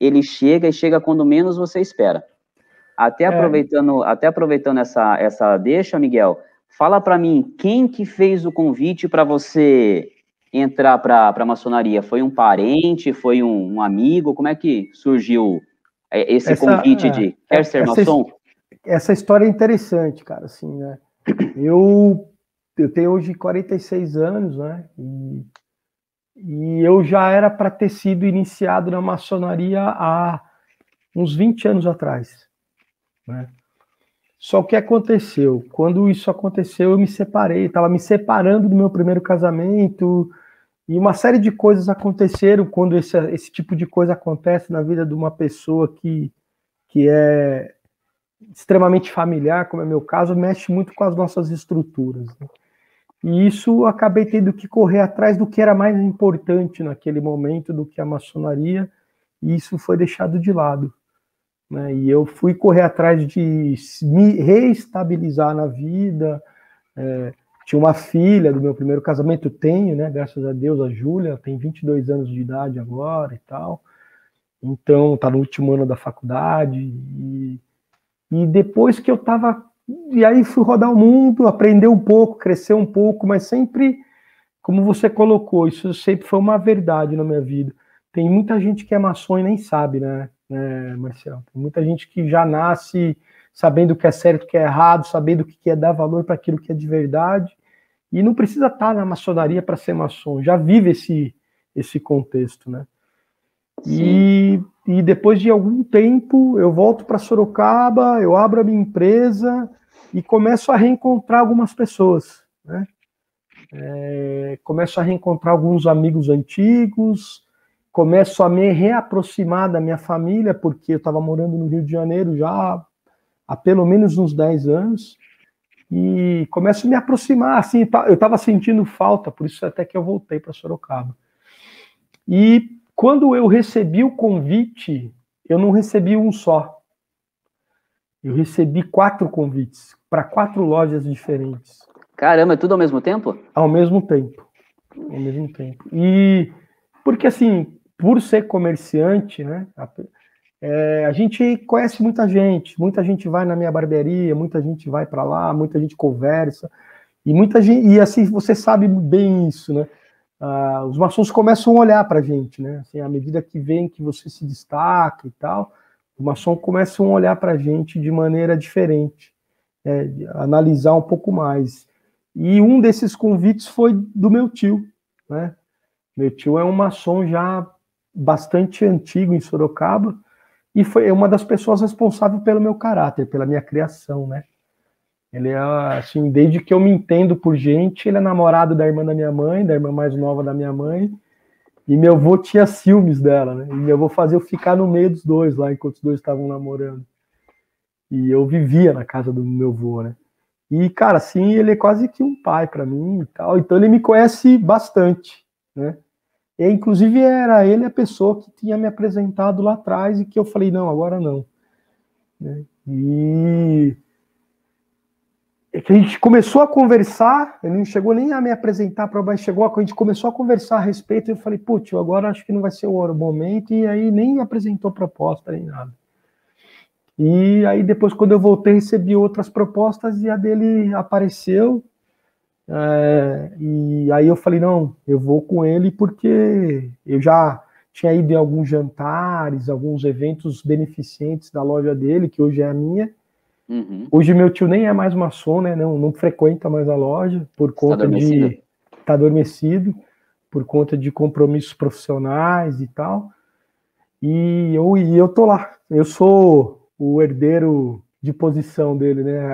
ele chega e chega quando menos você espera. Até é. aproveitando, até aproveitando essa, essa deixa, Miguel, fala para mim quem que fez o convite para você entrar para a maçonaria? Foi um parente? Foi um, um, amigo? Como é que surgiu é, esse essa, convite de é, quer ser essa, maçom? Essa história é interessante, cara, assim, né? Eu, eu tenho hoje 46 anos, né? E, e eu já era para ter sido iniciado na maçonaria há uns 20 anos atrás, né? Só que aconteceu, quando isso aconteceu, eu me separei, estava me separando do meu primeiro casamento, e uma série de coisas aconteceram quando esse, esse tipo de coisa acontece na vida de uma pessoa que, que é extremamente familiar, como é meu caso, mexe muito com as nossas estruturas. Né? E isso acabei tendo que correr atrás do que era mais importante naquele momento, do que a maçonaria, e isso foi deixado de lado. Né? E eu fui correr atrás de me reestabilizar na vida. É, tinha uma filha do meu primeiro casamento, tenho, né? Graças a Deus, a Júlia, tem 22 anos de idade agora e tal. Então, tá no último ano da faculdade. E, e depois que eu tava. E aí fui rodar o mundo, aprender um pouco, crescer um pouco, mas sempre, como você colocou, isso sempre foi uma verdade na minha vida. Tem muita gente que é maçom e nem sabe, né? né, Marcelo? Tem muita gente que já nasce sabendo o que é certo, o que é errado, sabendo o que é dar valor para aquilo que é de verdade, e não precisa estar na maçonaria para ser maçom, já vive esse, esse contexto, né? E, e depois de algum tempo eu volto para Sorocaba, eu abro a minha empresa e começo a reencontrar algumas pessoas, né? É, começo a reencontrar alguns amigos antigos, começo a me reaproximar da minha família, porque eu estava morando no Rio de Janeiro já há pelo menos uns 10 anos, e começo a me aproximar, assim, eu estava sentindo falta, por isso até que eu voltei para Sorocaba. E quando eu recebi o convite, eu não recebi um só. Eu recebi quatro convites para quatro lojas diferentes. Caramba, é tudo ao mesmo tempo? Ao mesmo tempo. Ao mesmo tempo. E porque assim, por ser comerciante, né? A, é, a gente conhece muita gente, muita gente vai na minha barbearia, muita gente vai para lá, muita gente conversa, e muita gente, e assim, você sabe bem isso, né? Ah, os maçons começam a olhar para a gente, né? Assim, à medida que vem que você se destaca e tal, os maçons começam a olhar para a gente de maneira diferente, é, analisar um pouco mais. E um desses convites foi do meu tio, né? Meu tio é um maçom já bastante antigo em Sorocaba e foi uma das pessoas responsáveis pelo meu caráter, pela minha criação, né? Ele é assim, desde que eu me entendo por gente, ele é namorado da irmã da minha mãe, da irmã mais nova da minha mãe, e meu avô tinha ciúmes dela, né? E meu avô fazia eu ficar no meio dos dois lá, enquanto os dois estavam namorando. E eu vivia na casa do meu avô, né? E, cara, assim, ele é quase que um pai para mim e tal. Então ele me conhece bastante, né? E, inclusive, era ele a pessoa que tinha me apresentado lá atrás e que eu falei, não, agora não. Né? E a gente começou a conversar, ele não chegou nem a me apresentar para mas chegou a, a gente começou a conversar a respeito e eu falei, putz, agora acho que não vai ser o momento, e aí nem apresentou proposta nem nada. E aí depois, quando eu voltei, recebi outras propostas e a dele apareceu, é, e aí eu falei, não, eu vou com ele porque eu já tinha ido em alguns jantares, alguns eventos beneficentes da loja dele, que hoje é a minha. Uhum. Hoje meu tio nem é mais maçom, né? Não, não frequenta mais a loja por conta tá de tá adormecido, por conta de compromissos profissionais e tal. E eu, e eu tô lá. Eu sou o herdeiro de posição dele, né?